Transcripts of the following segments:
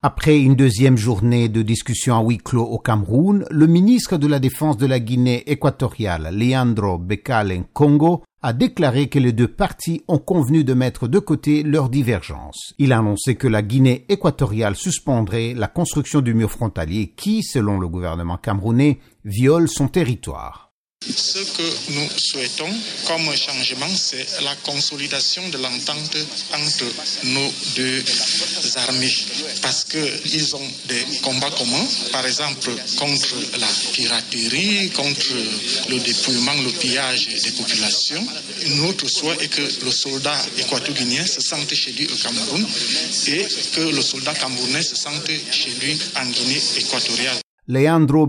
Après une deuxième journée de discussion à huis clos au Cameroun, le ministre de la Défense de la Guinée équatoriale, Leandro Bekale Congo, a déclaré que les deux parties ont convenu de mettre de côté leurs divergences. Il a annoncé que la Guinée équatoriale suspendrait la construction du mur frontalier qui, selon le gouvernement camerounais, viole son territoire. Ce que nous souhaitons comme changement, c'est la consolidation de l'entente entre nos deux armées. Parce qu'ils ont des combats communs, par exemple contre la piraterie, contre le dépouillement, le pillage des populations. Notre souhait est que le soldat équato-guinéen se sente chez lui au Cameroun et que le soldat camerounais se sente chez lui en Guinée équatoriale. Leandro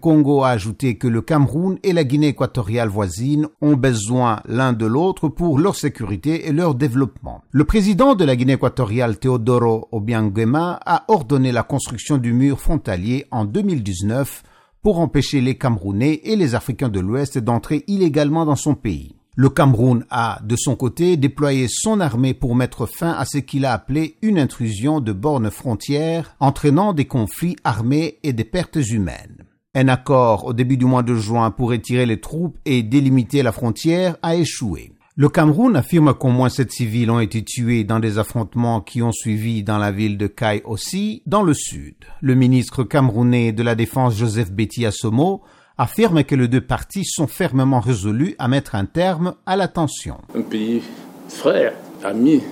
Congo a ajouté que le Cameroun et la Guinée équatoriale voisine ont besoin l'un de l'autre pour leur sécurité et leur développement. Le président de la Guinée équatoriale Teodoro Obiangema a ordonné la construction du mur frontalier en 2019 pour empêcher les Camerounais et les Africains de l'Ouest d'entrer illégalement dans son pays. Le Cameroun a, de son côté, déployé son armée pour mettre fin à ce qu'il a appelé une intrusion de bornes frontières, entraînant des conflits armés et des pertes humaines. Un accord au début du mois de juin pour retirer les troupes et délimiter la frontière a échoué. Le Cameroun affirme qu'au moins sept civils ont été tués dans des affrontements qui ont suivi dans la ville de Kai aussi, dans le sud. Le ministre camerounais de la Défense Joseph Betty Assomo affirme que les deux parties sont fermement résolues à mettre un terme à la tension. Un pays frère, ami,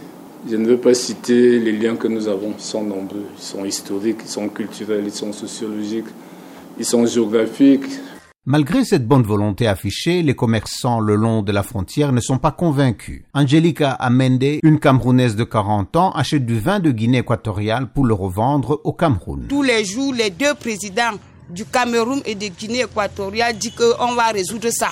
je ne veux pas citer les liens que nous avons, ils sont nombreux, ils sont historiques, ils sont culturels, ils sont sociologiques, ils sont géographiques. Malgré cette bonne volonté affichée, les commerçants le long de la frontière ne sont pas convaincus. Angelica Amende, une Camerounaise de 40 ans, achète du vin de Guinée équatoriale pour le revendre au Cameroun. Tous les jours, les deux présidents du Cameroun et de Guinée équatoriale dit qu'on va résoudre ça.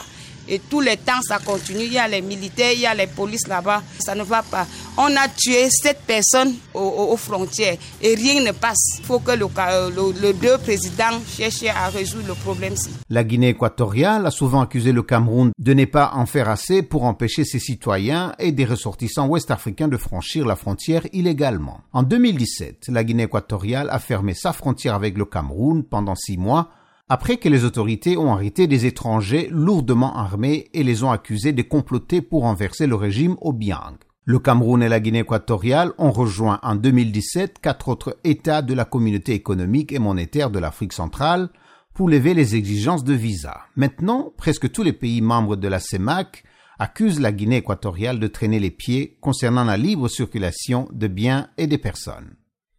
Et tous les temps, ça continue. Il y a les militaires, il y a les polices là-bas. Ça ne va pas. On a tué sept personnes aux, frontières et rien ne passe. Il faut que le, le, deux présidents cherchent à résoudre le problème. La Guinée équatoriale a souvent accusé le Cameroun de ne pas en faire assez pour empêcher ses citoyens et des ressortissants ouest-africains de franchir la frontière illégalement. En 2017, la Guinée équatoriale a fermé sa frontière avec le Cameroun pendant six mois après que les autorités ont arrêté des étrangers lourdement armés et les ont accusés de comploter pour renverser le régime au Biang. Le Cameroun et la Guinée équatoriale ont rejoint en 2017 quatre autres États de la communauté économique et monétaire de l'Afrique centrale pour lever les exigences de visa. Maintenant, presque tous les pays membres de la CEMAC accusent la Guinée équatoriale de traîner les pieds concernant la libre circulation de biens et des personnes.